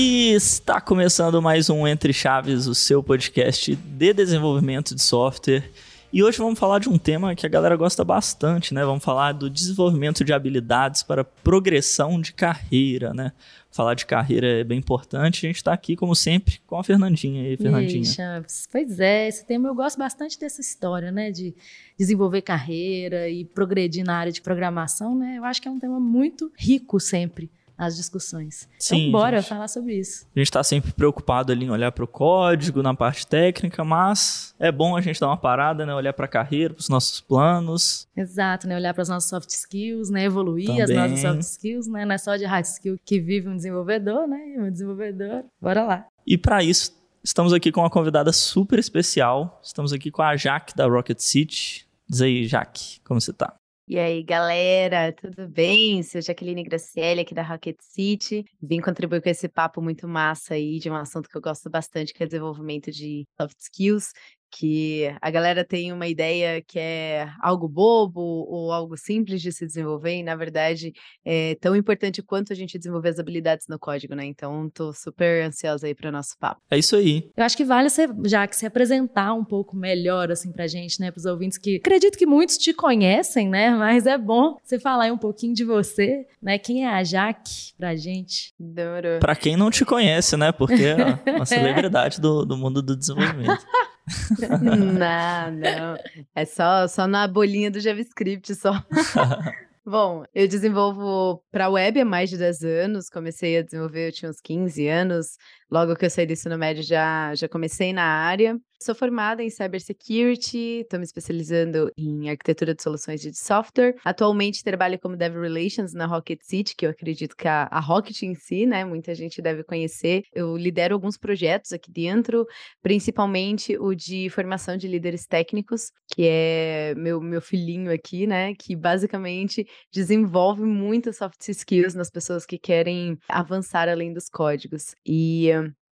E está começando mais um Entre Chaves, o seu podcast de desenvolvimento de software. E hoje vamos falar de um tema que a galera gosta bastante, né? Vamos falar do desenvolvimento de habilidades para progressão de carreira, né? Falar de carreira é bem importante. A gente está aqui, como sempre, com a Fernandinha. E aí, Fernandinha? E aí, Chaves? Pois é, esse tema eu gosto bastante dessa história, né? De desenvolver carreira e progredir na área de programação, né? Eu acho que é um tema muito rico sempre as discussões. Então, Sim, bora gente, falar sobre isso. A gente está sempre preocupado ali em olhar para o código, na parte técnica, mas é bom a gente dar uma parada, né? Olhar para a carreira, para os nossos planos. Exato, né? Olhar para as nossas soft skills, né? Evoluir Também. as nossas soft skills, né? Não é só de hard skill que vive um desenvolvedor, né? Um desenvolvedor. Bora lá. E para isso, estamos aqui com uma convidada super especial. Estamos aqui com a Jaque da Rocket City. Diz aí, Jaque, como você está? E aí, galera, tudo bem? Sou Jaqueline Graciele, aqui da Rocket City. Vim contribuir com esse papo muito massa aí de um assunto que eu gosto bastante, que é desenvolvimento de soft skills que a galera tem uma ideia que é algo bobo ou algo simples de se desenvolver, e na verdade é tão importante quanto a gente desenvolver as habilidades no código, né? Então, tô super ansiosa aí para o nosso papo. É isso aí. Eu acho que vale você, já que se apresentar um pouco melhor assim pra gente, né, pros ouvintes que acredito que muitos te conhecem, né? Mas é bom você falar aí um pouquinho de você, né? Quem é a Jaque pra gente? Doro. Pra quem não te conhece, né? Porque é uma celebridade do, do mundo do desenvolvimento. Não, não. É só, só na bolinha do JavaScript, só. Bom, eu desenvolvo para web há mais de 10 anos. Comecei a desenvolver, eu tinha uns 15 anos. Logo que eu saí do ensino médio, já, já comecei na área. Sou formada em Cybersecurity, estou me especializando em arquitetura de soluções de software. Atualmente trabalho como Dev Relations na Rocket City, que eu acredito que a, a Rocket em si, né, muita gente deve conhecer. Eu lidero alguns projetos aqui dentro, principalmente o de formação de líderes técnicos, que é meu, meu filhinho aqui, né, que basicamente desenvolve muitas soft skills nas pessoas que querem avançar além dos códigos. E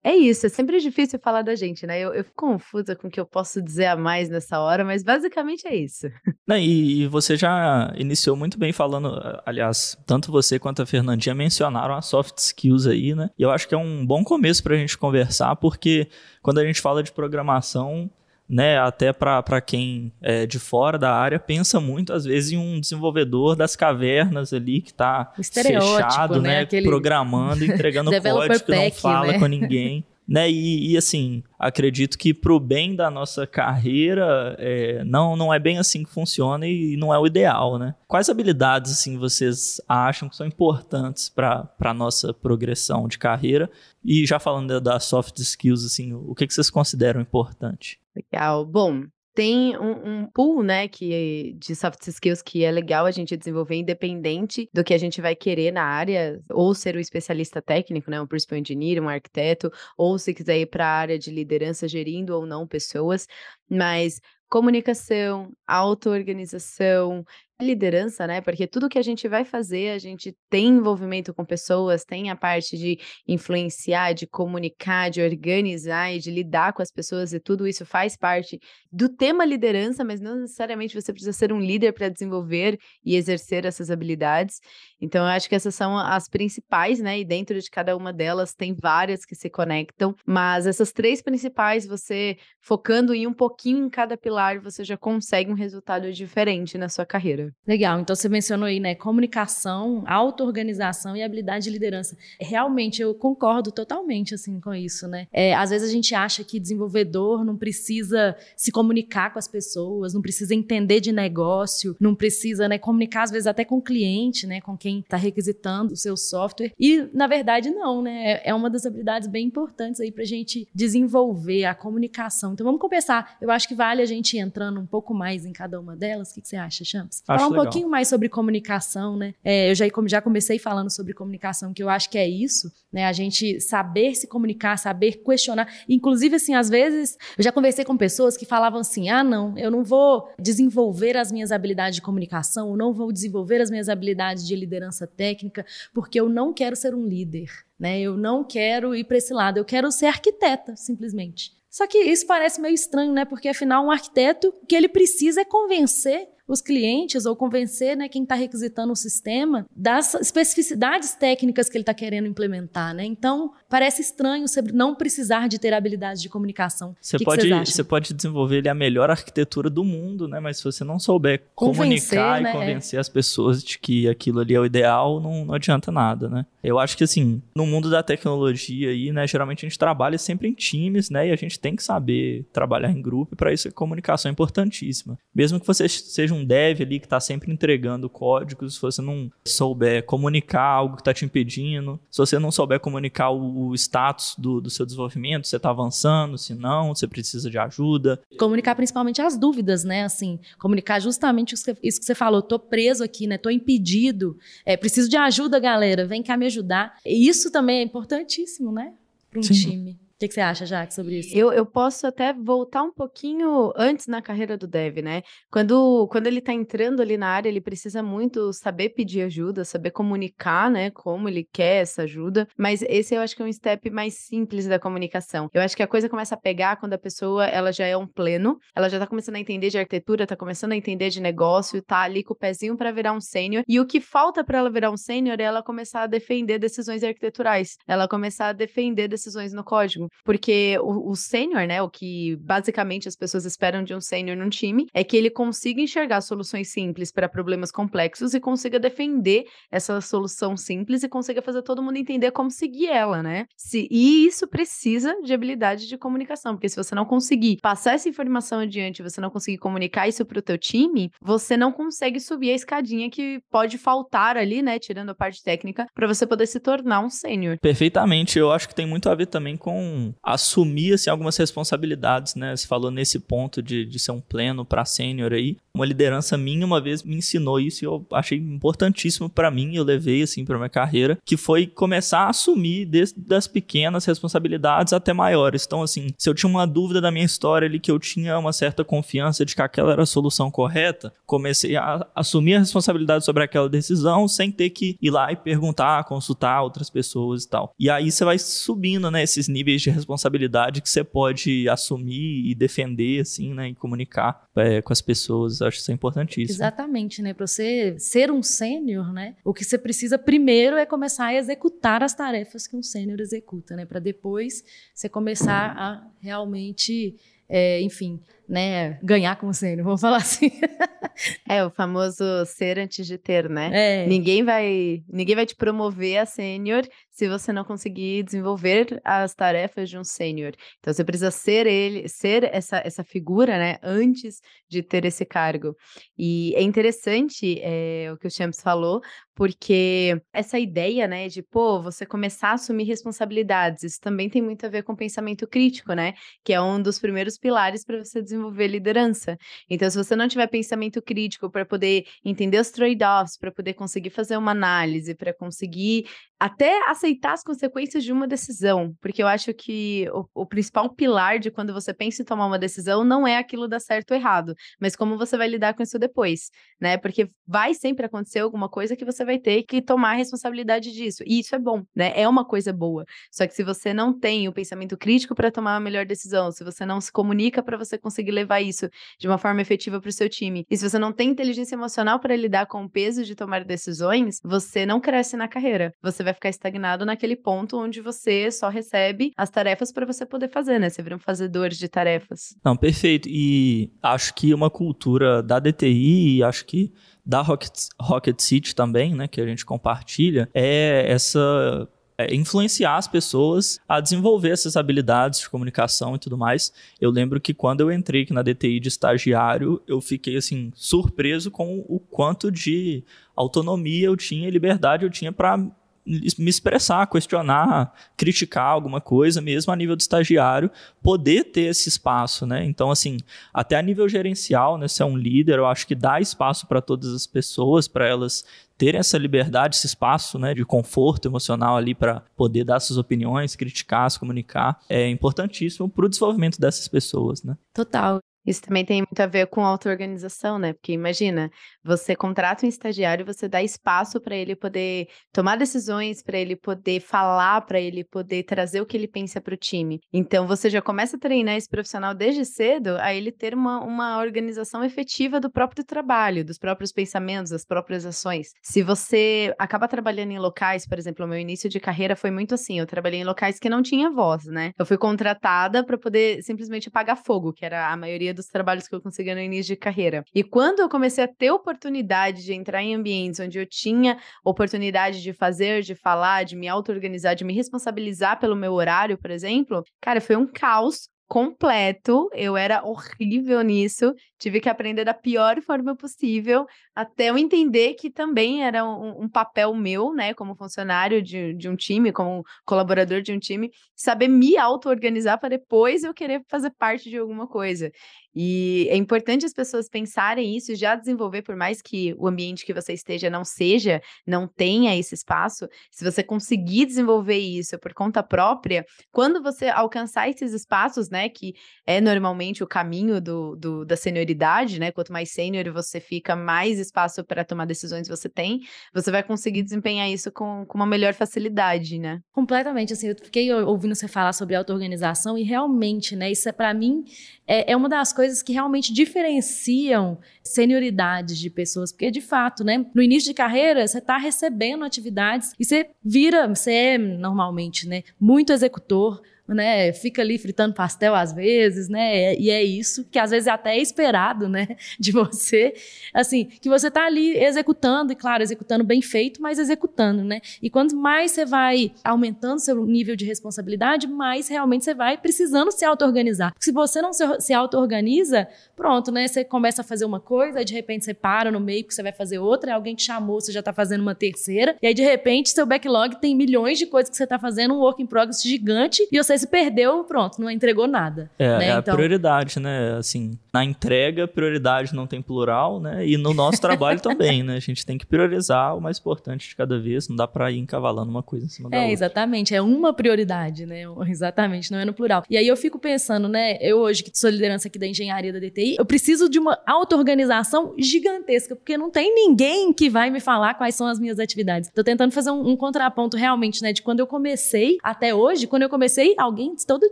é isso, é sempre difícil falar da gente, né? Eu, eu fico confusa com o que eu posso dizer a mais nessa hora, mas basicamente é isso. Não, e, e, você já iniciou muito bem falando, aliás, tanto você quanto a Fernandinha mencionaram as soft skills aí, né? E eu acho que é um bom começo para a gente conversar, porque quando a gente fala de programação, né, até para quem é de fora da área, pensa muito, às vezes, em um desenvolvedor das cavernas ali que está fechado, né, né? Aquele... programando, entregando código que não fala né? com ninguém. né? E, e, assim, acredito que para o bem da nossa carreira, é, não, não é bem assim que funciona e não é o ideal, né? Quais habilidades assim vocês acham que são importantes para a nossa progressão de carreira? E já falando das soft skills, assim, o que, que vocês consideram importante? Legal. Bom, tem um, um, pool, né, que, de soft skills que é legal a gente desenvolver independente do que a gente vai querer na área, ou ser um especialista técnico, né, um principal engineer, um arquiteto, ou se quiser ir para a área de liderança gerindo ou não pessoas, mas comunicação, auto-organização, liderança, né? Porque tudo que a gente vai fazer, a gente tem envolvimento com pessoas, tem a parte de influenciar, de comunicar, de organizar e de lidar com as pessoas, e tudo isso faz parte do tema liderança, mas não necessariamente você precisa ser um líder para desenvolver e exercer essas habilidades. Então, eu acho que essas são as principais, né? E dentro de cada uma delas tem várias que se conectam, mas essas três principais, você focando em um pouquinho em cada pilar, você já consegue um resultado diferente na sua carreira. Legal. Então você mencionou aí, né, comunicação, auto-organização e habilidade de liderança. Realmente eu concordo totalmente assim com isso, né? É, às vezes a gente acha que desenvolvedor não precisa se comunicar com as pessoas, não precisa entender de negócio, não precisa, né, comunicar às vezes até com o cliente, né, com quem está requisitando o seu software. E na verdade não, né? É, é uma das habilidades bem importantes aí para a gente desenvolver a comunicação. Então vamos começar. Eu acho que vale a gente ir entrando um pouco mais em cada uma delas. O que, que você acha, Champs? Falar um legal. pouquinho mais sobre comunicação, né? É, eu já, já comecei falando sobre comunicação, que eu acho que é isso, né? A gente saber se comunicar, saber questionar. Inclusive, assim, às vezes, eu já conversei com pessoas que falavam assim: ah, não, eu não vou desenvolver as minhas habilidades de comunicação, eu não vou desenvolver as minhas habilidades de liderança técnica, porque eu não quero ser um líder. Né? Eu não quero ir para esse lado, eu quero ser arquiteta, simplesmente. Só que isso parece meio estranho, né? Porque afinal, um arquiteto, o que ele precisa é convencer os clientes ou convencer né, quem está requisitando o sistema das especificidades técnicas que ele está querendo implementar. Né? Então, parece estranho você não precisar de ter habilidade de comunicação. Você, que pode, que você pode desenvolver ele a melhor arquitetura do mundo, né? mas se você não souber convencer, comunicar né? e convencer as pessoas de que aquilo ali é o ideal, não, não adianta nada. Né? Eu acho que assim, no mundo da tecnologia aí, né, geralmente a gente trabalha sempre em times, né, e a gente tem que saber trabalhar em grupo, e para isso a comunicação é importantíssima. Mesmo que você seja um dev ali que está sempre entregando códigos, se você não souber comunicar algo que está te impedindo, se você não souber comunicar o, o status do, do, seu desenvolvimento, se você está avançando, se não, você precisa de ajuda. Comunicar principalmente as dúvidas, né? Assim, comunicar justamente isso que, isso que você falou, tô preso aqui, né? Tô impedido, é, preciso de ajuda, galera, vem cá me ajudar. E isso também é importantíssimo, né? Para um Sim. time. O que, que, você acha, Jaque, sobre isso? Eu, eu posso até voltar um pouquinho antes na carreira do Dev, né? Quando, quando ele está entrando ali na área, ele precisa muito saber pedir ajuda, saber comunicar, né? Como ele quer essa ajuda. Mas esse eu acho que é um step mais simples da comunicação. Eu acho que a coisa começa a pegar quando a pessoa ela já é um pleno, ela já está começando a entender de arquitetura, está começando a entender de negócio, está ali com o pezinho para virar um sênior. E o que falta para ela virar um sênior é ela começar a defender decisões arquiteturais, ela começar a defender decisões no código porque o, o sênior, né, o que basicamente as pessoas esperam de um sênior num time, é que ele consiga enxergar soluções simples para problemas complexos e consiga defender essa solução simples e consiga fazer todo mundo entender como seguir ela, né? Se, e isso precisa de habilidade de comunicação, porque se você não conseguir passar essa informação adiante, você não conseguir comunicar isso para o teu time, você não consegue subir a escadinha que pode faltar ali, né, tirando a parte técnica, para você poder se tornar um sênior. Perfeitamente. Eu acho que tem muito a ver também com assumir assim, algumas responsabilidades, né? Você falou nesse ponto de, de ser um pleno para sênior aí. Uma liderança minha uma vez me ensinou isso e eu achei importantíssimo para mim, eu levei assim para minha carreira, que foi começar a assumir desde das pequenas responsabilidades até maiores. Então assim, se eu tinha uma dúvida da minha história ali que eu tinha uma certa confiança de que aquela era a solução correta, comecei a assumir a responsabilidade sobre aquela decisão sem ter que ir lá e perguntar, consultar outras pessoas e tal. E aí você vai subindo, né, esses níveis de responsabilidade que você pode assumir e defender, assim, né? E comunicar é, com as pessoas. Acho isso importantíssimo. Exatamente, né? Para você ser um sênior, né? O que você precisa primeiro é começar a executar as tarefas que um sênior executa, né? Para depois você começar a realmente, é, enfim, né, ganhar como sênior, vamos falar assim. é, o famoso ser antes de ter, né? É. Ninguém vai, ninguém vai te promover a sênior se você não conseguir desenvolver as tarefas de um sênior. Então você precisa ser ele, ser essa, essa figura, né, antes de ter esse cargo. E é interessante é, o que o Champs falou, porque essa ideia, né, de pô, você começar a assumir responsabilidades, isso também tem muito a ver com pensamento crítico, né, que é um dos primeiros pilares para você desenvolver liderança. Então, se você não tiver pensamento crítico para poder entender os trade-offs, para poder conseguir fazer uma análise, para conseguir até aceitar as consequências de uma decisão, porque eu acho que o, o, principal pilar de quando você pensa em tomar uma decisão não é aquilo dar certo ou errado, mas como você vai lidar com isso depois, né? Porque vai sempre acontecer alguma coisa que você vai ter que tomar a responsabilidade disso, e isso é bom, né? É uma coisa boa. Só que se você não tem o pensamento crítico para tomar a melhor decisão, se você não se comunica para você conseguir levar isso de uma forma efetiva para o seu time, e se você não tem inteligência emocional para lidar com o peso de tomar decisões, você não cresce na carreira. Você vai ficar estagnado naquele ponto onde você só recebe as tarefas para você poder fazer, né? Você vira um fazedor de tarefas. Não, perfeito. E acho que uma cultura da DTI, acho que da Rocket, Rocket City também, né, que a gente compartilha, é essa é, influenciar as pessoas a desenvolver essas habilidades de comunicação e tudo mais. Eu lembro que quando eu entrei aqui na DTI de estagiário, eu fiquei assim surpreso com o quanto de autonomia eu tinha e liberdade eu tinha para me expressar, questionar, criticar alguma coisa, mesmo a nível de estagiário, poder ter esse espaço, né? Então, assim, até a nível gerencial, né? Se é um líder, eu acho que dá espaço para todas as pessoas, para elas terem essa liberdade, esse espaço, né? De conforto emocional ali para poder dar suas opiniões, criticar, se comunicar, é importantíssimo para o desenvolvimento dessas pessoas, né? Total. Isso também tem muito a ver com auto-organização, né? Porque imagina, você contrata um estagiário, você dá espaço para ele poder tomar decisões, para ele poder falar, para ele poder trazer o que ele pensa para o time. Então você já começa a treinar esse profissional desde cedo a ele ter uma, uma organização efetiva do próprio trabalho, dos próprios pensamentos, das próprias ações. Se você acaba trabalhando em locais, por exemplo, o meu início de carreira foi muito assim, eu trabalhei em locais que não tinha voz, né? Eu fui contratada para poder simplesmente apagar fogo, que era a maioria dos trabalhos que eu conseguia no início de carreira. E quando eu comecei a ter oportunidade de entrar em ambientes onde eu tinha oportunidade de fazer, de falar, de me auto-organizar, de me responsabilizar pelo meu horário, por exemplo, cara, foi um caos completo. Eu era horrível nisso. Tive que aprender da pior forma possível, até eu entender que também era um, um papel meu, né, como funcionário de, de um time, como colaborador de um time, saber me auto-organizar para depois eu querer fazer parte de alguma coisa. E é importante as pessoas pensarem isso já desenvolver, por mais que o ambiente que você esteja não seja, não tenha esse espaço, se você conseguir desenvolver isso por conta própria, quando você alcançar esses espaços, né, que é normalmente o caminho do, do da senioridade, né, quanto mais sênior você fica, mais espaço para tomar decisões você tem, você vai conseguir desempenhar isso com, com uma melhor facilidade, né? Completamente, assim, eu fiquei ouvindo você falar sobre auto-organização e realmente, né, isso é para mim é, é uma das coisas que realmente diferenciam senioridades de pessoas, porque de fato, né, no início de carreira, você está recebendo atividades e você vira, você é normalmente, né, muito executor, né? Fica ali fritando pastel às vezes, né? E é isso que às vezes até é esperado, né? De você, assim, que você tá ali executando e claro, executando bem feito, mas executando, né? E quanto mais você vai aumentando seu nível de responsabilidade, mais realmente você vai precisando se auto-organizar. Porque se você não se, auto-organiza, pronto, né? Você começa a fazer uma coisa, aí de repente você para no meio que você vai fazer outra, alguém te chamou, você já tá fazendo uma terceira, e aí de repente seu backlog tem milhões de coisas que você tá fazendo, um work in progress gigante, e você se perdeu, pronto, não entregou nada. É, né? é a então... prioridade, né? Assim, na entrega, prioridade não tem plural, né? E no nosso trabalho também, né? A gente tem que priorizar o mais importante de cada vez, não dá para ir encavalando uma coisa em cima da é, outra. É, exatamente, é uma prioridade, né? Exatamente, não é no plural. E aí eu fico pensando, né? Eu hoje que sou liderança aqui da engenharia da DTI, eu preciso de uma auto-organização gigantesca, porque não tem ninguém que vai me falar quais são as minhas atividades. Tô tentando fazer um, um contraponto realmente, né? De quando eu comecei até hoje, quando eu comecei, alguém todo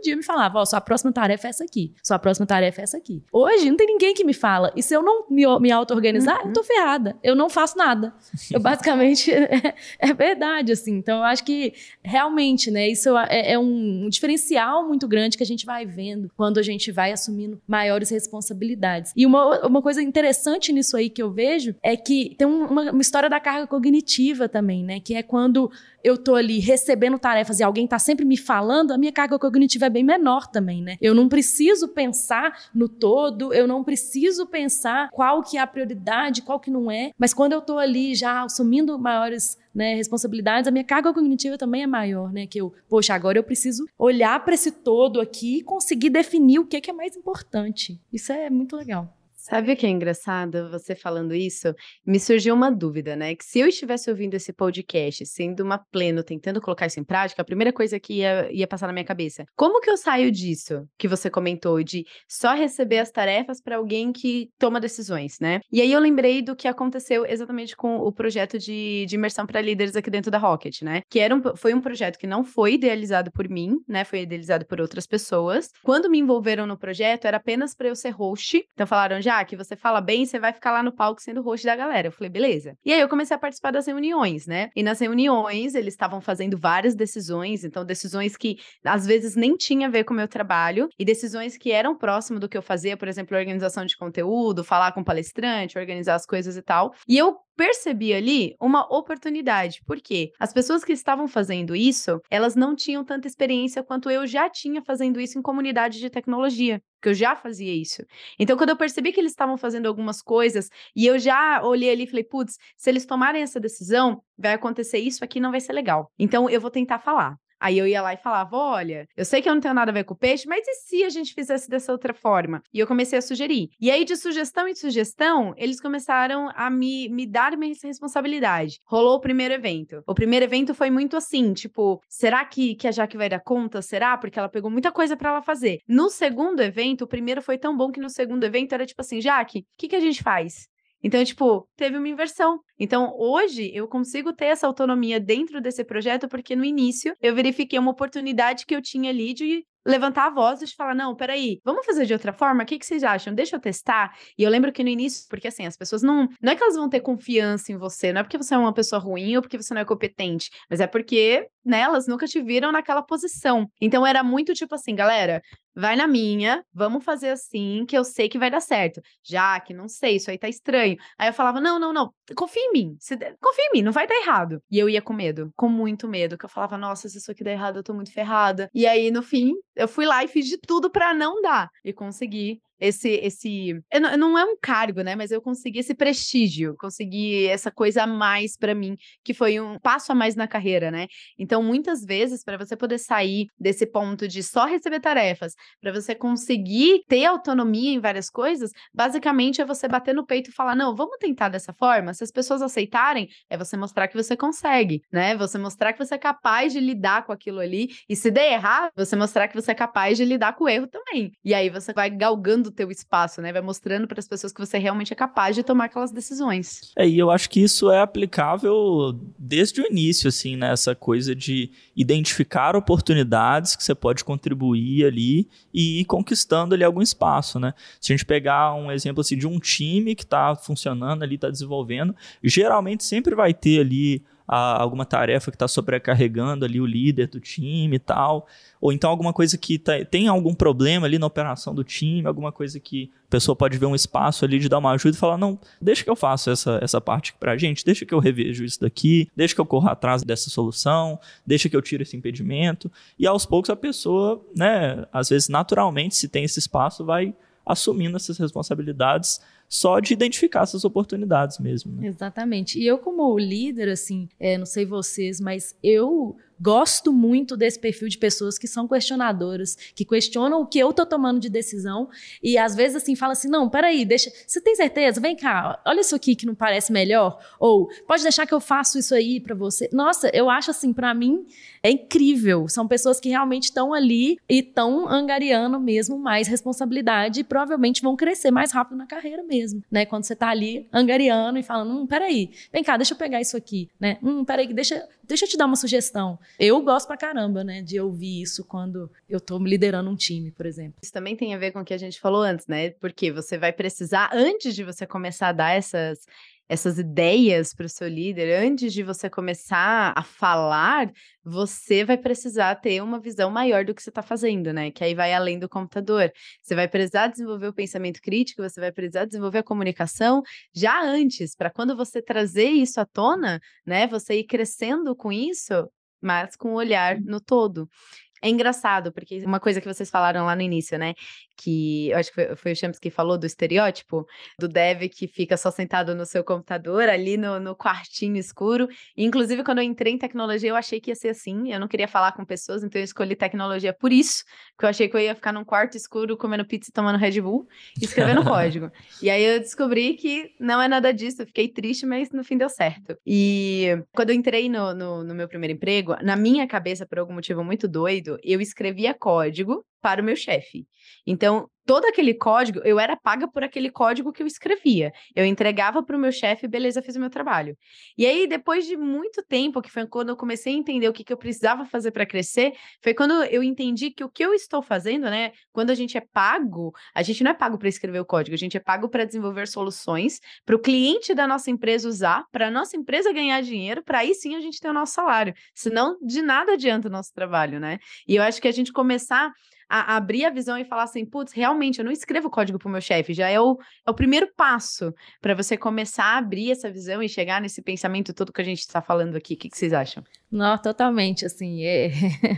dia me falava, ó, oh, sua próxima tarefa é essa aqui, sua próxima tarefa é essa aqui. Hoje não tem ninguém que me fala, e se eu não me, me auto-organizar, uhum. eu tô ferrada, eu não faço nada. Eu basicamente, é, é, verdade, assim, então eu acho que realmente, né, isso é, é um, um diferencial muito grande que a gente vai vendo quando a gente vai assumindo maiores responsabilidades. E uma, uma coisa interessante nisso aí que eu vejo é que tem uma, uma história da carga cognitiva também, né, que é quando eu tô ali recebendo tarefas e alguém tá sempre me falando, a minha carga cognitiva é bem menor também, né? Eu não preciso pensar no todo, eu não preciso pensar qual que é a prioridade, qual que não é, mas quando eu tô ali já assumindo maiores né, responsabilidades, a minha carga cognitiva também é maior, né? Que eu, poxa, agora eu preciso olhar para esse todo aqui e conseguir definir o que é, que é mais importante. Isso é muito legal. Sabe o que é engraçado? Você falando isso, me surgiu uma dúvida, né? Que se eu estivesse ouvindo esse podcast, sendo uma pleno, tentando colocar isso em prática, a primeira coisa que ia, ia passar na minha cabeça: como que eu saio disso que você comentou, de só receber as tarefas para alguém que toma decisões, né? E aí eu lembrei do que aconteceu exatamente com o projeto de, de imersão para líderes aqui dentro da Rocket, né? Que era um, foi um projeto que não foi idealizado por mim, né? Foi idealizado por outras pessoas. Quando me envolveram no projeto, era apenas para eu ser host. Então falaram já que você fala bem, você vai ficar lá no palco sendo host da galera. Eu falei, beleza. E aí eu comecei a participar das reuniões, né? E nas reuniões eles estavam fazendo várias decisões, então decisões que às vezes nem tinha a ver com o meu trabalho e decisões que eram próximo do que eu fazia, por exemplo, organização de conteúdo, falar com palestrante, organizar as coisas e tal. E eu percebi ali uma oportunidade, porque as pessoas que estavam fazendo isso, elas não tinham tanta experiência quanto eu já tinha fazendo isso em comunidade de tecnologia, que eu já fazia isso. Então, quando eu percebi que eles estavam fazendo algumas coisas e eu já olhei ali e falei, putz, se eles tomarem essa decisão, vai acontecer isso aqui, não vai ser legal. Então, eu vou tentar falar. Aí eu ia lá e falava: olha, eu sei que eu não tenho nada a ver com peixe, mas e se a gente fizesse dessa outra forma? E eu comecei a sugerir. E aí, de sugestão em sugestão, eles começaram a me, me dar minha responsabilidade. Rolou o primeiro evento. O primeiro evento foi muito assim, tipo, será que, que a Jaque vai dar conta? Será? Porque ela pegou muita coisa para ela fazer. No segundo evento, o primeiro foi tão bom que no segundo evento era tipo assim, Jaque, o que, que a gente faz? Então, tipo, teve uma inversão. Então, hoje eu consigo ter essa autonomia dentro desse projeto porque no início eu verifiquei uma oportunidade que eu tinha ali de levantar a voz e falar: não, peraí, vamos fazer de outra forma? O que, que vocês acham? Deixa eu testar. E eu lembro que no início, porque assim, as pessoas não. Não é que elas vão ter confiança em você, não é porque você é uma pessoa ruim ou porque você não é competente, mas é porque, né, elas nunca te viram naquela posição. Então era muito tipo assim, galera, vai na minha, vamos fazer assim, que eu sei que vai dar certo. Já que não sei, isso aí tá estranho. Aí eu falava: não, não, não, confia em mim. Confia em mim, não vai dar errado. E eu ia com medo, com muito medo, que eu falava: nossa, se isso aqui der errado, eu tô muito ferrada. E aí, no fim, eu fui lá e fiz de tudo para não dar. E consegui esse esse não é um cargo, né, mas eu consegui esse prestígio, consegui essa coisa a mais para mim, que foi um passo a mais na carreira, né? Então, muitas vezes para você poder sair desse ponto de só receber tarefas, para você conseguir ter autonomia em várias coisas, basicamente é você bater no peito e falar: "Não, vamos tentar dessa forma". Se as pessoas aceitarem, é você mostrar que você consegue, né? Você mostrar que você é capaz de lidar com aquilo ali e se der errado, você mostrar que você é capaz de lidar com o erro também. E aí você vai galgando teu espaço, né? Vai mostrando para as pessoas que você realmente é capaz de tomar aquelas decisões. É, e eu acho que isso é aplicável desde o início, assim, né? Essa coisa de identificar oportunidades que você pode contribuir ali e ir conquistando ali algum espaço, né? Se a gente pegar um exemplo assim de um time que está funcionando ali, está desenvolvendo, geralmente sempre vai ter ali a alguma tarefa que está sobrecarregando ali o líder do time e tal, ou então alguma coisa que tá, tem algum problema ali na operação do time, alguma coisa que a pessoa pode ver um espaço ali de dar uma ajuda e falar, não, deixa que eu faça essa, essa parte aqui pra gente, deixa que eu revejo isso daqui, deixa que eu corra atrás dessa solução, deixa que eu tire esse impedimento, e aos poucos a pessoa, né, às vezes naturalmente, se tem esse espaço, vai assumindo essas responsabilidades só de identificar essas oportunidades mesmo. Né? Exatamente. E eu, como líder, assim, é, não sei vocês, mas eu gosto muito desse perfil de pessoas que são questionadoras, que questionam o que eu tô tomando de decisão e às vezes assim fala assim: "Não, peraí, deixa, você tem certeza? Vem cá, olha isso aqui que não parece melhor ou pode deixar que eu faço isso aí para você". Nossa, eu acho assim, para mim é incrível. São pessoas que realmente estão ali e estão angariando mesmo mais responsabilidade e provavelmente vão crescer mais rápido na carreira mesmo, né? Quando você tá ali angariando e falando: "Hum, peraí, vem cá, deixa eu pegar isso aqui", né? "Hum, peraí, deixa, deixa eu te dar uma sugestão". Eu gosto pra caramba, né, de ouvir isso quando eu tô liderando um time, por exemplo. Isso também tem a ver com o que a gente falou antes, né? Porque você vai precisar, antes de você começar a dar essas essas ideias para o seu líder, antes de você começar a falar, você vai precisar ter uma visão maior do que você está fazendo, né? Que aí vai além do computador. Você vai precisar desenvolver o pensamento crítico, você vai precisar desenvolver a comunicação já antes, para quando você trazer isso à tona, né? Você ir crescendo com isso, mas com o olhar no todo. É engraçado, porque uma coisa que vocês falaram lá no início, né? Que eu acho que foi, foi o Champs que falou do estereótipo do dev que fica só sentado no seu computador, ali no, no quartinho escuro. E, inclusive, quando eu entrei em tecnologia, eu achei que ia ser assim. Eu não queria falar com pessoas, então eu escolhi tecnologia por isso, porque eu achei que eu ia ficar num quarto escuro comendo pizza e tomando Red Bull e escrevendo código. E aí eu descobri que não é nada disso. Eu fiquei triste, mas no fim deu certo. E quando eu entrei no, no, no meu primeiro emprego, na minha cabeça, por algum motivo muito doido, eu escrevia código para o meu chefe. Então, todo aquele código, eu era paga por aquele código que eu escrevia. Eu entregava para o meu chefe, beleza, fiz o meu trabalho. E aí, depois de muito tempo, que foi quando eu comecei a entender o que, que eu precisava fazer para crescer, foi quando eu entendi que o que eu estou fazendo, né? Quando a gente é pago, a gente não é pago para escrever o código, a gente é pago para desenvolver soluções para o cliente da nossa empresa usar, para a nossa empresa ganhar dinheiro, para aí sim a gente ter o nosso salário. Senão, de nada adianta o nosso trabalho, né? E eu acho que a gente começar a, abrir a visão e falar assim, putz, realmente, eu não escrevo código para o meu chefe, já é o, é o primeiro passo para você começar a abrir essa visão e chegar nesse pensamento todo que a gente está falando aqui. O que, que vocês acham? Não, totalmente, assim, é...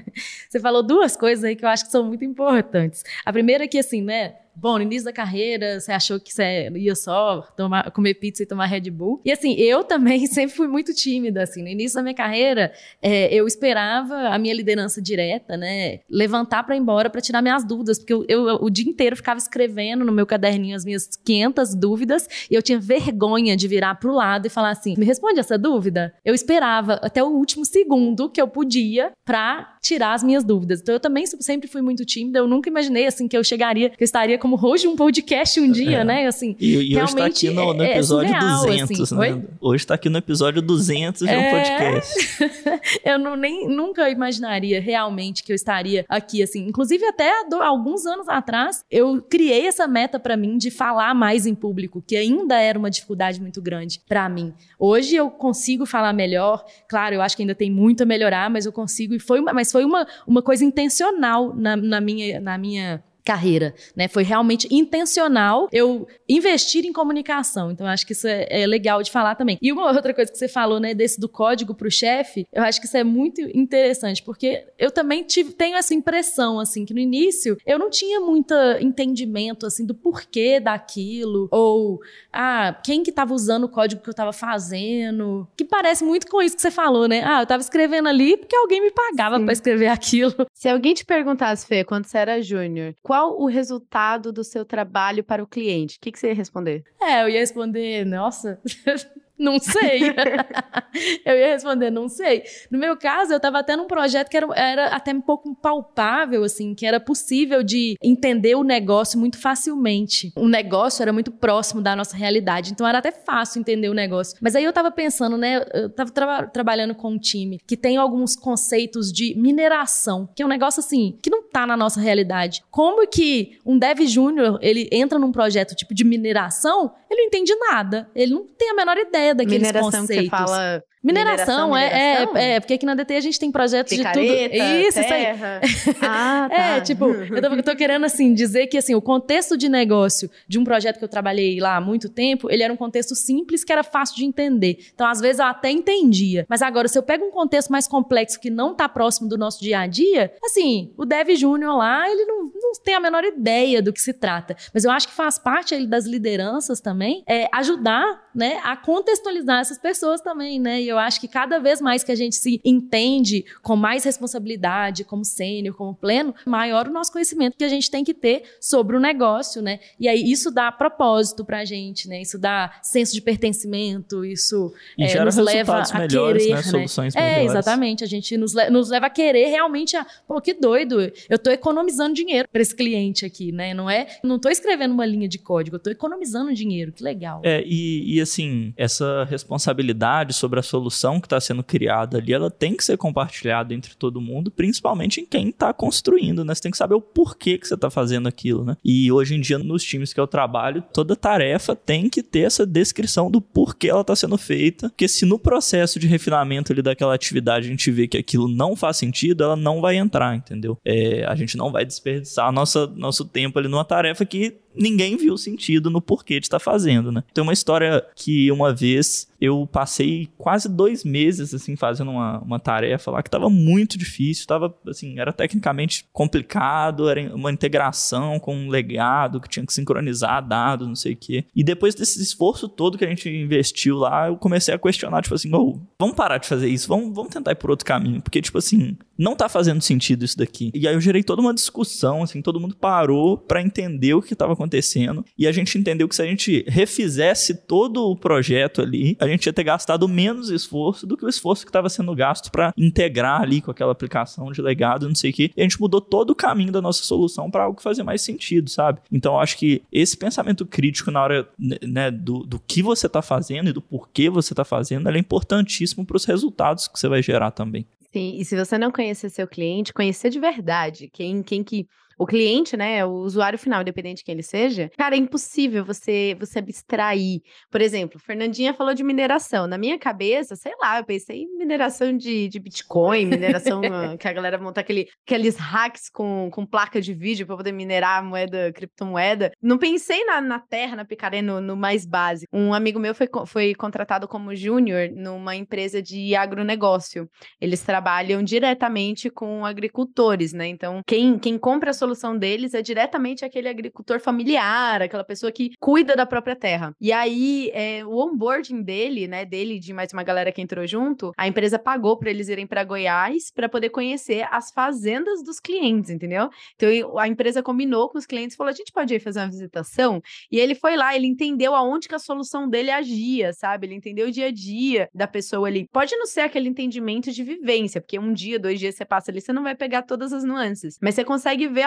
você falou duas coisas aí que eu acho que são muito importantes. A primeira é que, assim, né, Bom, no início da carreira, você achou que você ia só tomar, comer pizza e tomar Red Bull. E assim, eu também sempre fui muito tímida, assim. No início da minha carreira, é, eu esperava a minha liderança direta, né, levantar para ir embora para tirar minhas dúvidas, porque eu, eu, o dia inteiro ficava escrevendo no meu caderninho as minhas 500 dúvidas e eu tinha vergonha de virar pro lado e falar assim: "Me responde essa dúvida?". Eu esperava até o último segundo que eu podia para tirar as minhas dúvidas. Então eu também sempre fui muito tímida, eu nunca imaginei assim que eu chegaria, que eu estaria como host de um podcast um dia, é. né? Assim, e, e hoje está aqui no, no é, episódio é surreal, 200, assim. né? Oi? Hoje está aqui no episódio 200 de um é. podcast. eu não, nem, nunca imaginaria realmente que eu estaria aqui, assim. Inclusive, até alguns anos atrás, eu criei essa meta para mim de falar mais em público, que ainda era uma dificuldade muito grande para mim. Hoje eu consigo falar melhor. Claro, eu acho que ainda tem muito a melhorar, mas eu consigo. E foi uma, mas foi uma, uma coisa intencional na, na minha, na minha carreira, né? Foi realmente intencional eu investir em comunicação. Então, acho que isso é, é, legal de falar também. E uma outra coisa que você falou, né, desse do código para o chefe, eu acho que isso é muito interessante, porque eu também tive, tenho essa impressão, assim, que no início eu não tinha muito entendimento, assim, do porquê daquilo, ou, ah, quem que estava usando o código que eu estava fazendo, que parece muito com isso que você falou, né? Ah, eu estava escrevendo ali porque alguém me pagava para escrever aquilo. Se alguém te perguntasse, Fê, quando você era júnior, qual qual o resultado do seu trabalho para o cliente? O que, que você ia responder? É, eu ia responder, nossa, Não sei. eu ia responder, não sei. No meu caso, eu estava até num projeto que era, era, até um pouco palpável, assim, que era possível de entender o negócio muito facilmente. O negócio era muito próximo da nossa realidade, então era até fácil entender o negócio. Mas aí eu estava pensando, né, eu estava tra trabalhando com um time que tem alguns conceitos de mineração, que é um negócio assim, que não está na nossa realidade. Como que um dev júnior, ele entra num projeto tipo de mineração, ele não entende nada, ele não tem a menor ideia ideia daqueles Mineração conceitos. Que você fala Mineração, mineração, é, mineração? É, é, porque aqui na DT a gente tem projetos Picareta, de tudo. Isso, terra. isso aí. Ah, tá. É, tipo, eu tô, eu tô, querendo, assim, dizer que, assim, o contexto de negócio de um projeto que eu trabalhei lá há muito tempo, ele era um contexto simples que era fácil de entender. Então, às vezes, eu até entendia. Mas agora, se eu pego um contexto mais complexo que não tá próximo do nosso dia a dia, assim, o Dev Júnior lá, ele não tem a menor ideia do que se trata. Mas eu acho que faz parte das lideranças também, é, ajudar, né, a contextualizar essas pessoas também, né? E eu acho que cada vez mais que a gente se entende com mais responsabilidade, como sênior, como pleno, maior o nosso conhecimento que a gente tem que ter sobre o negócio, né? E aí isso dá propósito pra gente, né? Isso dá senso de pertencimento, isso é, nos leva a melhores, querer, né? Soluções né? melhores. É, exatamente. A gente nos, le nos leva a querer realmente a, pô, que doido, eu tô economizando dinheiro esse cliente aqui, né? Não é, não tô escrevendo uma linha de código, eu tô economizando dinheiro, que legal. É, e, e assim, essa responsabilidade sobre a solução que está sendo criada ali, ela tem que ser compartilhada entre todo mundo, principalmente em quem está construindo, né? Você tem que saber o porquê que você está fazendo aquilo, né? E hoje em dia, nos times que eu trabalho, toda tarefa tem que ter essa descrição do porquê ela está sendo feita, porque se no processo de refinamento ali daquela atividade a gente vê que aquilo não faz sentido, ela não vai entrar, entendeu? É, a gente não vai desperdiçar nossa, nosso tempo ali numa tarefa que ninguém viu sentido no porquê de estar tá fazendo, né? Tem uma história que uma vez eu passei quase dois meses, assim, fazendo uma, uma tarefa lá que estava muito difícil, estava, assim, era tecnicamente complicado, era uma integração com um legado que tinha que sincronizar dados, não sei o quê. E depois desse esforço todo que a gente investiu lá, eu comecei a questionar, tipo assim, oh, vamos parar de fazer isso, vamos, vamos tentar ir por outro caminho, porque, tipo assim, não tá fazendo sentido isso daqui. E aí eu gerei toda uma discussão, assim, todo mundo parou para entender o que estava acontecendo acontecendo. E a gente entendeu que se a gente refizesse todo o projeto ali, a gente ia ter gastado menos esforço do que o esforço que estava sendo gasto para integrar ali com aquela aplicação de legado, não sei o que. E a gente mudou todo o caminho da nossa solução para algo que fazia mais sentido, sabe? Então acho que esse pensamento crítico na hora né, do, do que você está fazendo e do porquê você está fazendo, é importantíssimo para os resultados que você vai gerar também. Sim, e se você não conhecer seu cliente, conhecer de verdade quem, quem que o cliente, né, o usuário final, independente de quem ele seja, cara, é impossível você você abstrair. Por exemplo, Fernandinha falou de mineração. Na minha cabeça, sei lá, eu pensei em mineração de, de Bitcoin, mineração que a galera monta aquele, aqueles hacks com, com placa de vídeo para poder minerar a moeda, criptomoeda. Não pensei na, na terra, na picaré, no, no mais básico. Um amigo meu foi, foi contratado como júnior numa empresa de agronegócio. Eles trabalham diretamente com agricultores, né? Então, quem, quem compra a solução deles é diretamente aquele agricultor familiar, aquela pessoa que cuida da própria terra. E aí, é, o onboarding dele, né, dele de mais uma galera que entrou junto, a empresa pagou para eles irem para Goiás para poder conhecer as fazendas dos clientes, entendeu? Então a empresa combinou com os clientes, falou: a gente pode ir fazer uma visitação. E ele foi lá, ele entendeu aonde que a solução dele agia, sabe? Ele entendeu o dia a dia da pessoa ali. Pode não ser aquele entendimento de vivência, porque um dia, dois dias você passa ali, você não vai pegar todas as nuances, mas você consegue ver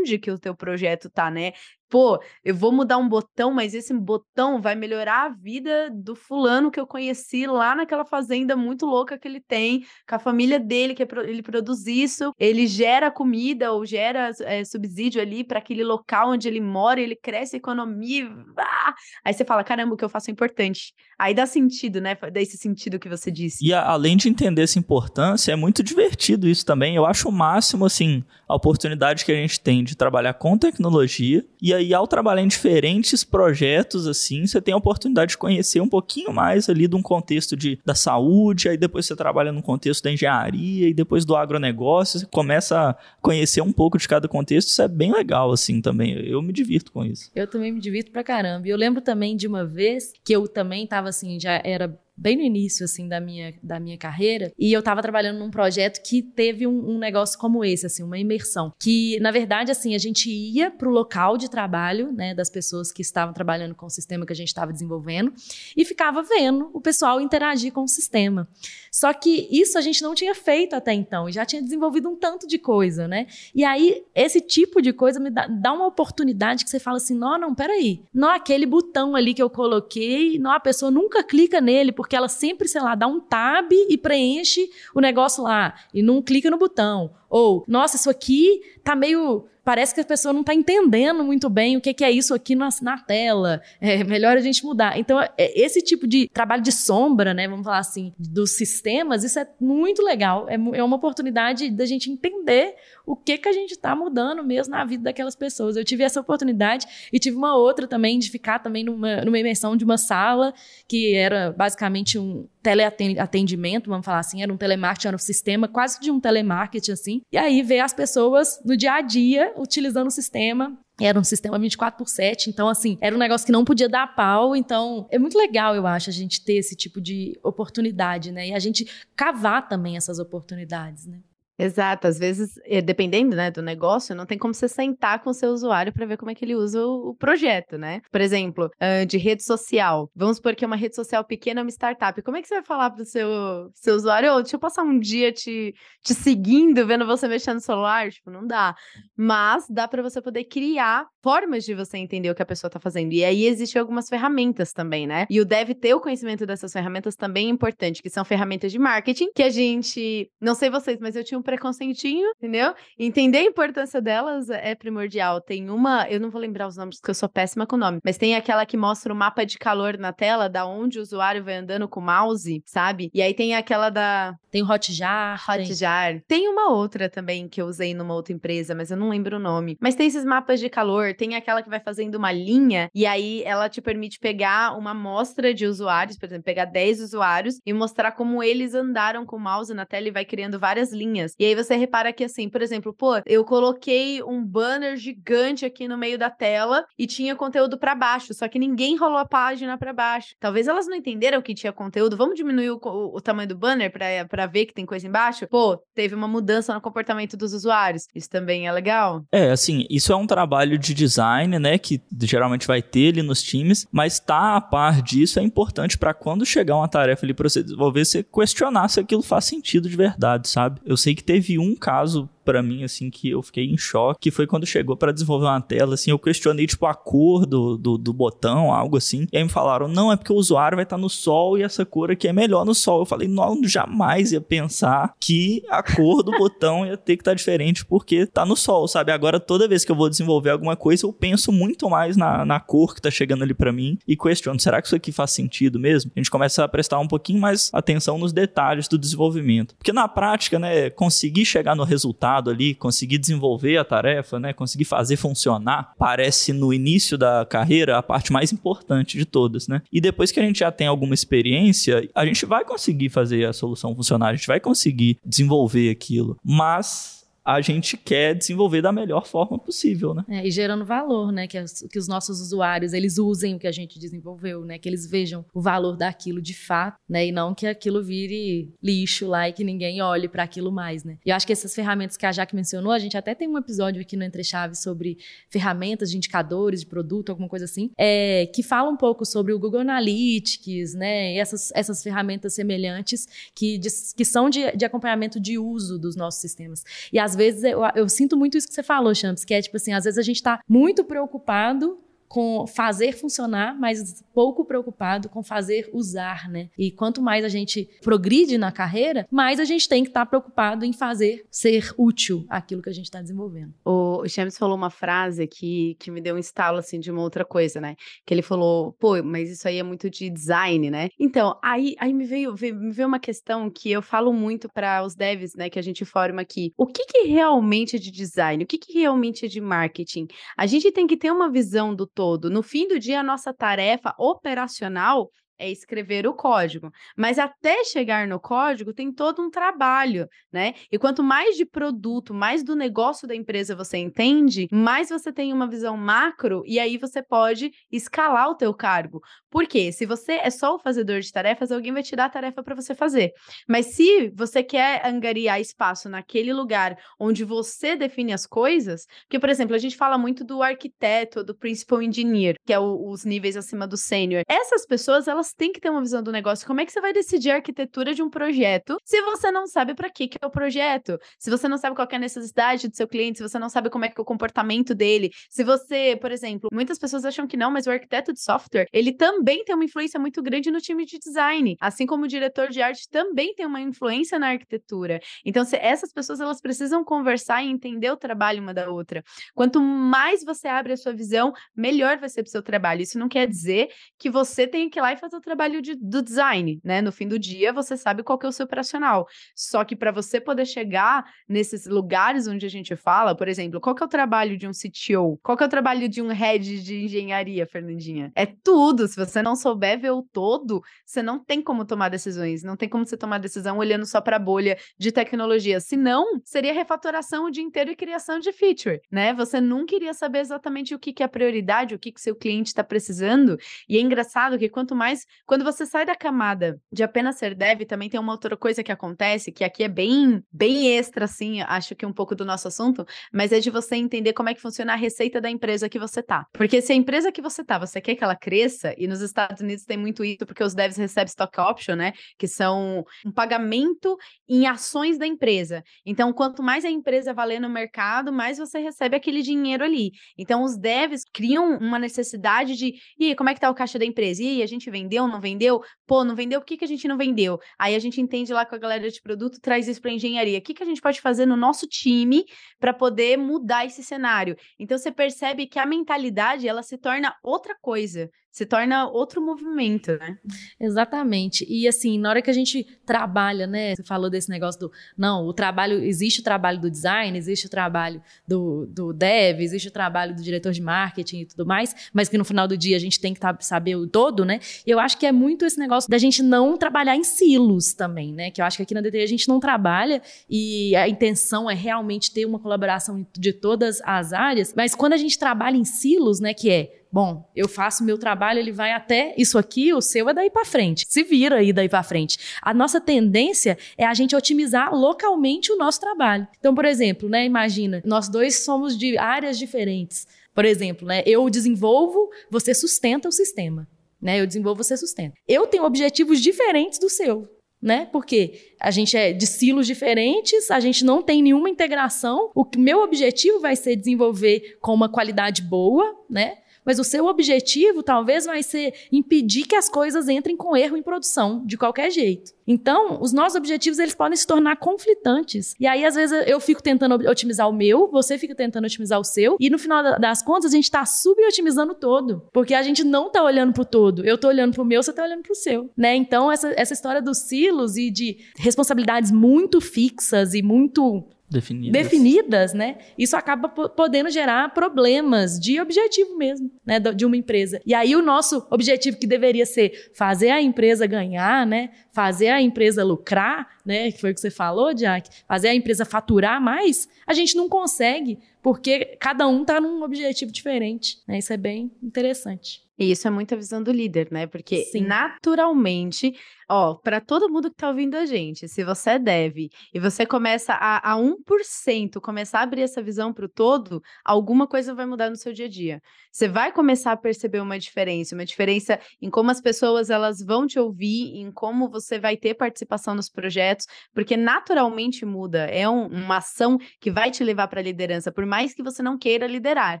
que o teu projeto tá, né? Pô, eu vou mudar um botão, mas esse botão vai melhorar a vida do fulano que eu conheci lá naquela fazenda muito louca que ele tem, com a família dele, que é ele produz isso, ele gera comida ou gera é, subsídio ali para aquele local onde ele mora, ele cresce a economia. Ah! Aí você fala, caramba, o que eu faço é importante. Aí dá sentido, né? Dá esse sentido que você disse. E a, além de entender essa importância, é muito divertido isso também. Eu acho o máximo, assim, a oportunidade que a gente tem de trabalhar com tecnologia e aí e ao trabalhar em diferentes projetos, assim, você tem a oportunidade de conhecer um pouquinho mais ali de um contexto de, da saúde, aí depois você trabalha no contexto da engenharia e depois do agronegócio, você começa a conhecer um pouco de cada contexto, isso é bem legal, assim, também. Eu me divirto com isso. Eu também me divirto pra caramba. E eu lembro também de uma vez que eu também tava, assim, já era bem no início, assim, da minha, da minha carreira, e eu estava trabalhando num projeto que teve um, um, negócio como esse, assim, uma imersão, que, na verdade, assim, a gente ia para o local de trabalho, né, das pessoas que estavam trabalhando com o sistema que a gente estava desenvolvendo, e ficava vendo o pessoal interagir com o sistema. Só que isso a gente não tinha feito até então, e já tinha desenvolvido um tanto de coisa, né? E aí, esse tipo de coisa me dá, dá uma oportunidade que você fala assim, não, não, peraí, não aquele botão ali que eu coloquei, não, a pessoa nunca clica nele, porque ela sempre, sei lá, dá um tab e preenche o negócio lá e não clica no botão. Ou, nossa, isso aqui tá meio parece que a pessoa não está entendendo muito bem o que, que é isso aqui na, na, tela. É melhor a gente mudar. Então, é, esse tipo de trabalho de sombra, né, vamos falar assim, dos sistemas, isso é muito legal. É, é uma oportunidade da gente entender o que, que a gente está mudando mesmo na vida daquelas pessoas. Eu tive essa oportunidade e tive uma outra também de ficar também numa, numa imersão de uma sala que era basicamente um teleatendimento, vamos falar assim, era um telemarketing, era um sistema quase de um telemarketing assim. E aí ver as pessoas no dia a dia utilizando o sistema era um sistema 24 por 7, então assim, era um negócio que não podia dar pau, então é muito legal, eu acho, a gente ter esse tipo de oportunidade, né? E a gente cavar também essas oportunidades, né? Exato, às vezes, eh, dependendo, né, do negócio, não tem como você sentar com o seu usuário para ver como é que ele usa o, o projeto, né? Por exemplo, de rede social. Vamos supor que é uma rede social pequena, uma startup. Como é que você vai falar pro seu, seu usuário, oh, deixa eu passar um dia te, te seguindo, vendo você mexendo no celular? Tipo, não dá. Mas dá para você poder criar formas de você entender o que a pessoa tá fazendo. E aí existem algumas ferramentas também, né? E o dev ter o conhecimento dessas ferramentas também é importante, que são ferramentas de marketing, que a gente, não sei vocês, mas eu tinha um preconcentinho, entendeu? Entender a importância delas é primordial. Tem uma, eu não vou lembrar os nomes porque eu sou péssima com o nome, mas tem aquela que mostra o mapa de calor na tela, da onde o usuário vai andando com o mouse, sabe? E aí tem aquela da tem o Hotjar, Hotjar. Tem... tem uma outra também que eu usei numa outra empresa, mas eu não lembro o nome. Mas tem esses mapas de calor, tem aquela que vai fazendo uma linha e aí ela te permite pegar uma amostra de usuários, por exemplo, pegar 10 usuários e mostrar como eles andaram com o mouse na tela e vai criando várias linhas. E aí você repara que, assim, por exemplo, pô, eu coloquei um banner gigante aqui no meio da tela e tinha conteúdo para baixo, só que ninguém rolou a página para baixo. Talvez elas não entenderam que tinha conteúdo. Vamos diminuir o, o, o tamanho do banner para ver que tem coisa embaixo? Pô, teve uma mudança no comportamento dos usuários. Isso também é legal. É, assim, isso é um trabalho de design, né, que geralmente vai ter ali nos times, mas tá a par disso é importante para quando chegar uma tarefa ali para você desenvolver, você questionar se aquilo faz sentido de verdade, sabe? Eu sei que teve um caso para mim, assim, que eu fiquei em choque, que foi quando chegou para desenvolver uma tela, assim, eu questionei, tipo, a cor do, do, do, botão, algo assim, e aí me falaram, não, é porque o usuário vai estar tá no sol e essa cor aqui é melhor no sol. Eu falei, não, jamais ia pensar que a cor do botão ia ter que estar tá diferente porque tá no sol, sabe? Agora, toda vez que eu vou desenvolver alguma coisa, eu penso muito mais na, na cor que tá chegando ali para mim e questiono, será que isso aqui faz sentido mesmo? A gente começa a prestar um pouquinho mais atenção nos detalhes do desenvolvimento. Porque na prática, né, conseguir chegar no resultado ali, conseguir desenvolver a tarefa, né, conseguir fazer funcionar, parece no início da carreira a parte mais importante de todas, né? E depois que a gente já tem alguma experiência, a gente vai conseguir fazer a solução funcionar, a gente vai conseguir desenvolver aquilo, mas a gente quer desenvolver da melhor forma possível, né? É, e gerando valor, né? Que, as, que os nossos usuários eles usem o que a gente desenvolveu, né? Que eles vejam o valor daquilo de fato, né? E não que aquilo vire lixo lá e que ninguém olhe para aquilo mais, né? E eu acho que essas ferramentas que a Jaque mencionou, a gente até tem um episódio aqui no Entre Chaves sobre ferramentas de indicadores de produto, alguma coisa assim, é, que fala um pouco sobre o Google Analytics, né? E essas, essas ferramentas semelhantes que, que são de, de acompanhamento de uso dos nossos sistemas. E às vezes eu, eu sinto muito isso que você falou, Champs, que é tipo assim, às vezes a gente está muito preocupado com fazer funcionar, mas pouco preocupado com fazer usar, né? E quanto mais a gente progride na carreira, mais a gente tem que estar tá preocupado em fazer ser útil aquilo que a gente está desenvolvendo. O James falou uma frase que, que me deu um estalo assim de uma outra coisa, né? Que ele falou, pô, mas isso aí é muito de design, né? Então, aí, aí me veio, me veio uma questão que eu falo muito para os devs, né, que a gente forma aqui. O que, que realmente é de design? O que, que realmente é de marketing? A gente tem que ter uma visão do todo. No fim do dia, a nossa tarefa operacional é escrever o código. Mas até chegar no código tem todo um trabalho, né? E quanto mais de produto, mais do negócio da empresa você entende, mais você tem uma visão macro e aí você pode escalar o teu cargo. Porque se você é só o fazedor de tarefas, alguém vai te dar a tarefa para você fazer. Mas se você quer angariar espaço naquele lugar onde você define as coisas, porque por exemplo, a gente fala muito do arquiteto, do principal engineer, que é o, os níveis acima do sênior. Essas pessoas, elas têm que ter uma visão do negócio. Como é que você vai decidir a arquitetura de um projeto se você não sabe para que, é o projeto? Se você não sabe qual é a necessidade do seu cliente, se você não sabe como é que é o comportamento dele, se você, por exemplo, muitas pessoas acham que não, mas o arquiteto de software, ele também tem uma influência muito grande no time de design, assim como o diretor de arte também tem uma influência na arquitetura. Então, se essas pessoas elas precisam conversar e entender o trabalho uma da outra. Quanto mais você abre a sua visão, melhor vai ser para o seu trabalho. Isso não quer dizer que você tem que ir lá e fazer o trabalho de, do design, né? No fim do dia, você sabe qual que é o seu operacional. Só que para você poder chegar nesses lugares onde a gente fala, por exemplo, qual que é o trabalho de um CTO? Qual que é o trabalho de um head de engenharia, Fernandinha? É tudo. Se você não souber ver o todo, você não tem como tomar decisões. Não tem como você tomar decisão olhando só para a bolha de tecnologia. Senão, seria refatoração o dia inteiro e criação de feature, né? Você nunca iria saber exatamente o que, que é a prioridade, o que, que seu cliente está precisando. E é engraçado que quanto mais quando você sai da camada de apenas ser dev, também tem uma outra coisa que acontece, que aqui é bem, bem extra, assim, acho que um pouco do nosso assunto, mas é de você entender como é que funciona a receita da empresa que você tá. Porque se a empresa que você tá, você quer que ela cresça, e nos Estados Unidos tem muito isso, porque os devs recebem stock option, né? Que são um pagamento em ações da empresa. Então, quanto mais a empresa valer no mercado, mais você recebe aquele dinheiro ali. Então, os devs criam uma necessidade de, e como é que tá o caixa da empresa? E a gente vendeu vendeu, não vendeu? Pô, não vendeu, por que, que a gente não vendeu? Aí a gente entende lá com a galera de produto, traz isso para engenharia. O que, que a gente pode fazer no nosso time para poder mudar esse cenário? Então você percebe que a mentalidade ela se torna outra coisa se torna outro movimento, né? Exatamente. E assim, na hora que a gente trabalha, né? Você falou desse negócio do. Não, o trabalho. Existe o trabalho do design, existe o trabalho do, do dev, existe o trabalho do diretor de marketing e tudo mais, mas que no final do dia a gente tem que tá, saber o todo, né? E eu acho que é muito esse negócio da gente não trabalhar em silos também, né? Que eu acho que aqui na DTI a gente não trabalha e a intenção é realmente ter uma colaboração de todas as áreas, mas quando a gente trabalha em silos, né? Que é Bom, eu faço meu trabalho, ele vai até isso aqui, o seu é daí para frente. Se vira aí daí para frente. A nossa tendência é a gente otimizar localmente o nosso trabalho. Então, por exemplo, né, imagina, nós dois somos de áreas diferentes. Por exemplo, né, eu desenvolvo, você sustenta o sistema. Né? Eu desenvolvo, você sustenta. Eu tenho objetivos diferentes do seu né? Porque a gente é de silos diferentes, a gente não tem nenhuma integração. O meu objetivo vai ser desenvolver com uma qualidade boa, né? Mas o seu objetivo talvez vai ser impedir que as coisas entrem com erro em produção, de qualquer jeito. Então, os nossos objetivos eles podem se tornar conflitantes. E aí, às vezes, eu fico tentando otimizar o meu, você fica tentando otimizar o seu, e no final das contas, a gente está subotimizando todo. Porque a gente não está olhando para o todo. Eu estou olhando para o meu, você está olhando para o seu. Né? Então, essa, essa história dos silos e de responsabilidades muito fixas e muito definidas. definidas, né? Isso acaba podendo gerar problemas de objetivo mesmo, né, de uma empresa. E aí o nosso objetivo que deveria ser fazer a empresa ganhar, né, fazer a empresa lucrar, né, que foi o que você falou, Jack, fazer a empresa faturar mais, a gente não consegue porque cada um está num objetivo diferente, né? Isso é bem interessante. E isso é muita visão do líder, né? Porque Sim. naturalmente Ó, para todo mundo que tá ouvindo a gente, se você deve e você começa a, a 1% começar a abrir essa visão para o todo, alguma coisa vai mudar no seu dia a dia. Você vai começar a perceber uma diferença, uma diferença em como as pessoas elas vão te ouvir, em como você vai ter participação nos projetos, porque naturalmente muda. É um, uma ação que vai te levar para a liderança, por mais que você não queira liderar.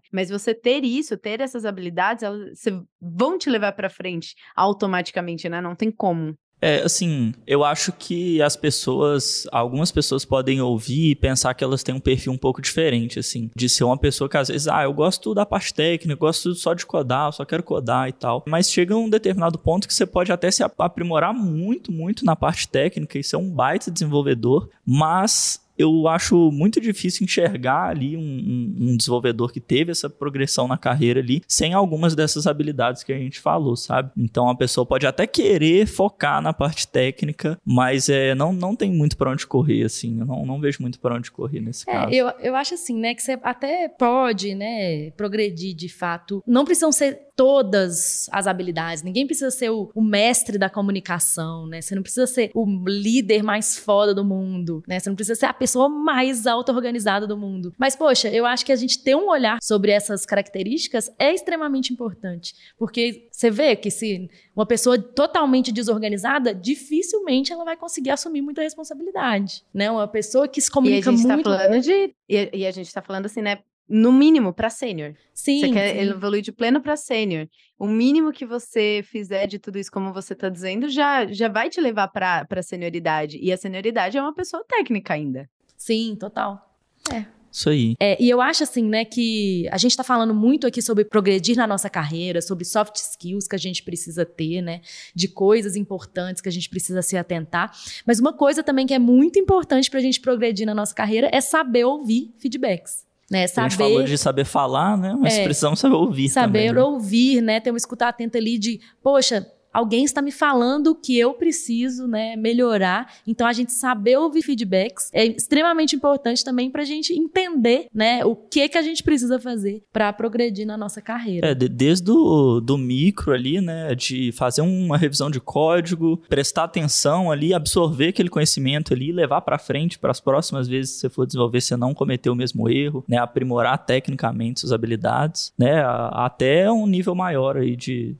Mas você ter isso, ter essas habilidades, elas vão te levar para frente automaticamente, né? Não tem como. É, assim, eu acho que as pessoas, algumas pessoas podem ouvir e pensar que elas têm um perfil um pouco diferente, assim, de ser uma pessoa que às vezes, ah, eu gosto da parte técnica, gosto só de codar, só quero codar e tal. Mas chega um determinado ponto que você pode até se aprimorar muito, muito na parte técnica e ser um baita desenvolvedor, mas eu acho muito difícil enxergar ali um, um, um, desenvolvedor que teve essa progressão na carreira ali sem algumas dessas habilidades que a gente falou, sabe? Então a pessoa pode até querer focar na parte técnica, mas é, não, não tem muito para onde correr, assim. Eu não, não vejo muito para onde correr nesse é, caso. Eu, eu acho assim, né, que você até pode, né, progredir de fato. Não precisam ser todas as habilidades. Ninguém precisa ser o, o, mestre da comunicação, né? Você não precisa ser o líder mais foda do mundo, né? Você não precisa ser a pessoa mais auto-organizada do mundo. Mas, poxa, eu acho que a gente ter um olhar sobre essas características é extremamente importante. Porque você vê que se uma pessoa totalmente desorganizada, dificilmente ela vai conseguir assumir muita responsabilidade, né? Uma pessoa que se comunica muito... E a gente muito... tá falando de... E, e a gente tá falando assim, né? no mínimo para sênior. Sim. Você quer sim. evoluir de pleno para sênior. O mínimo que você fizer de tudo isso, como você está dizendo, já, já vai te levar para a senioridade. E a senioridade é uma pessoa técnica ainda. Sim, total. É. Isso aí. É, e eu acho assim, né, que a gente está falando muito aqui sobre progredir na nossa carreira, sobre soft skills que a gente precisa ter, né, de coisas importantes que a gente precisa se atentar. Mas uma coisa também que é muito importante para a gente progredir na nossa carreira é saber ouvir feedbacks. Né, saber, a gente falou de saber falar, né? Mas é, precisamos saber ouvir saber também. Saber ouvir, né? Ter uma escuta atenta ali de, poxa, alguém está me falando que eu preciso né, melhorar. Então, a gente saber ouvir feedbacks é extremamente importante também para a gente entender né, o que, que a gente precisa fazer para progredir na nossa carreira. É, de, desde o do micro ali, né, de fazer uma revisão de código, prestar atenção ali, absorver aquele conhecimento ali, levar para frente para as próximas vezes que você for desenvolver, você não cometer o mesmo erro, né, aprimorar tecnicamente suas habilidades, né, até um nível maior aí de,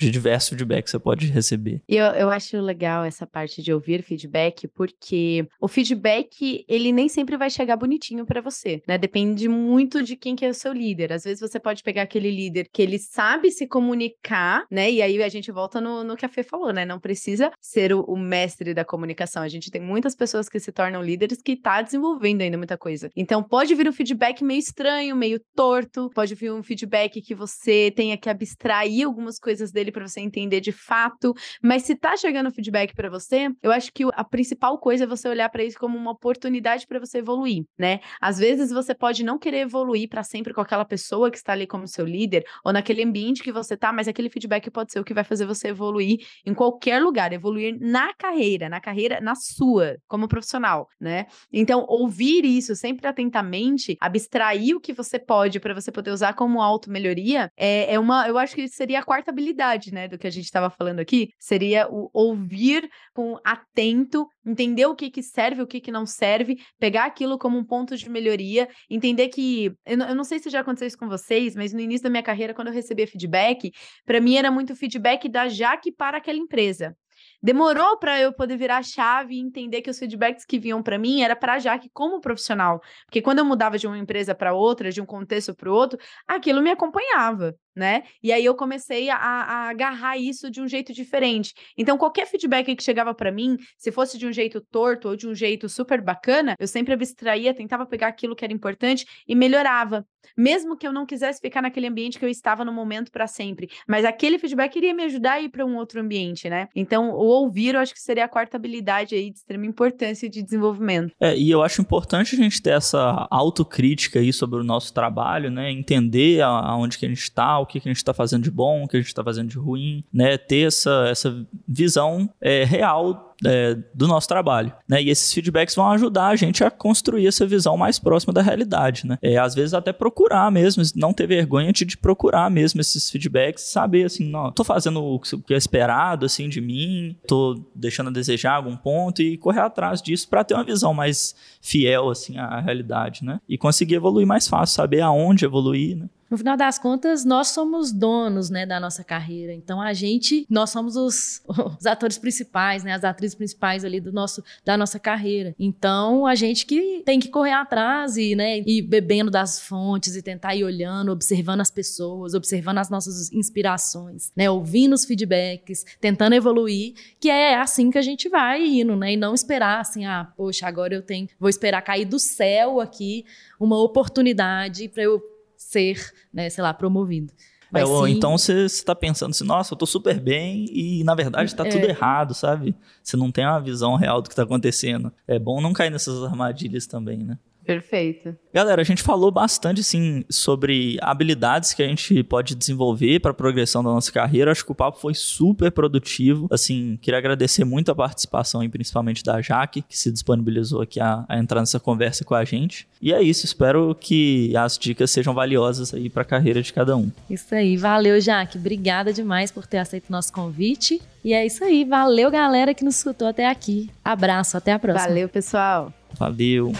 de diversos feedbacks que você pode receber. E eu, eu acho legal essa parte de ouvir feedback, porque o feedback, ele nem sempre vai chegar bonitinho para você, né? Depende muito de quem que é o seu líder. Às vezes você pode pegar aquele líder que ele sabe se comunicar, né? E aí a gente volta no, no que a Fê falou, né? Não precisa ser o, o mestre da comunicação. A gente tem muitas pessoas que se tornam líderes que tá desenvolvendo ainda muita coisa. Então pode vir um feedback meio estranho, meio torto, pode vir um feedback que você tenha que abstrair algumas coisas dele para você entender de fato. Mas se tá chegando feedback para você, eu acho que a principal coisa é você olhar para isso como uma oportunidade para você evoluir, né? Às vezes você pode não querer evoluir para sempre com aquela pessoa que está ali como seu líder ou naquele ambiente que você tá, mas aquele feedback pode ser o que vai fazer você evoluir em qualquer lugar, evoluir na carreira, na carreira na sua, como profissional, né? Então, ouvir isso sempre atentamente, abstrair o que você pode para você poder usar como auto-melhoria, é, é uma, eu acho que seria a quarta habilidade né, do que a gente estava falando aqui, seria o ouvir com atento, entender o que, que serve, o que, que não serve, pegar aquilo como um ponto de melhoria, entender que. Eu não, eu não sei se já aconteceu isso com vocês, mas no início da minha carreira, quando eu recebia feedback, para mim era muito feedback da Jaque para aquela empresa. Demorou para eu poder virar a chave e entender que os feedbacks que vinham para mim era para a Jaque como profissional, porque quando eu mudava de uma empresa para outra, de um contexto para o outro, aquilo me acompanhava. Né? E aí eu comecei a, a, agarrar isso de um jeito diferente. Então, qualquer feedback que chegava para mim, se fosse de um jeito torto ou de um jeito super bacana, eu sempre abstraía, tentava pegar aquilo que era importante e melhorava. Mesmo que eu não quisesse ficar naquele ambiente que eu estava no momento para sempre. Mas aquele feedback iria me ajudar a ir para um outro ambiente, né? Então, o ouvir, eu acho que seria a quarta habilidade aí de extrema importância de desenvolvimento. É, e eu acho importante a gente ter essa autocrítica aí sobre o nosso trabalho, né? Entender aonde que a gente está, o que, que a gente está fazendo de bom, o que a gente está fazendo de ruim, né? Ter essa, essa visão é, real é, do nosso trabalho, né? E esses feedbacks vão ajudar a gente a construir essa visão mais próxima da realidade, né? É, às vezes até procurar mesmo, não ter vergonha de, de procurar mesmo esses feedbacks, saber assim, não, tô fazendo o que é esperado assim de mim, tô deixando a desejar algum ponto e correr atrás disso para ter uma visão mais fiel assim à realidade, né? E conseguir evoluir mais fácil, saber aonde evoluir, né? No final das contas, nós somos donos, né, da nossa carreira. Então, a gente, nós somos os, os, atores principais, né, as atrizes principais ali do nosso, da nossa carreira. Então, a gente que tem que correr atrás e, né, ir bebendo das fontes e tentar ir olhando, observando as pessoas, observando as nossas inspirações, né, ouvindo os feedbacks, tentando evoluir, que é assim que a gente vai indo, né, e não esperar assim, ah, poxa, agora eu tenho, vou esperar cair do céu aqui uma oportunidade para eu ser, né, sei lá, promovido. É, ou sim... então você está pensando assim, nossa, eu estou super bem e na verdade está é. tudo errado, sabe? Você não tem uma visão real do que está acontecendo. É bom não cair nessas armadilhas também, né? Perfeito. Galera, a gente falou bastante assim sobre habilidades que a gente pode desenvolver para a progressão da nossa carreira. Acho que o papo foi super produtivo. Assim, queria agradecer muito a participação, e principalmente da Jaque, que se disponibilizou aqui a, a entrar nessa conversa com a gente. E é isso, espero que as dicas sejam valiosas aí para a carreira de cada um. Isso aí, valeu, Jaque. Obrigada demais por ter aceito o nosso convite. E é isso aí, valeu, galera que nos escutou até aqui. Abraço, até a próxima. Valeu, pessoal. Valeu.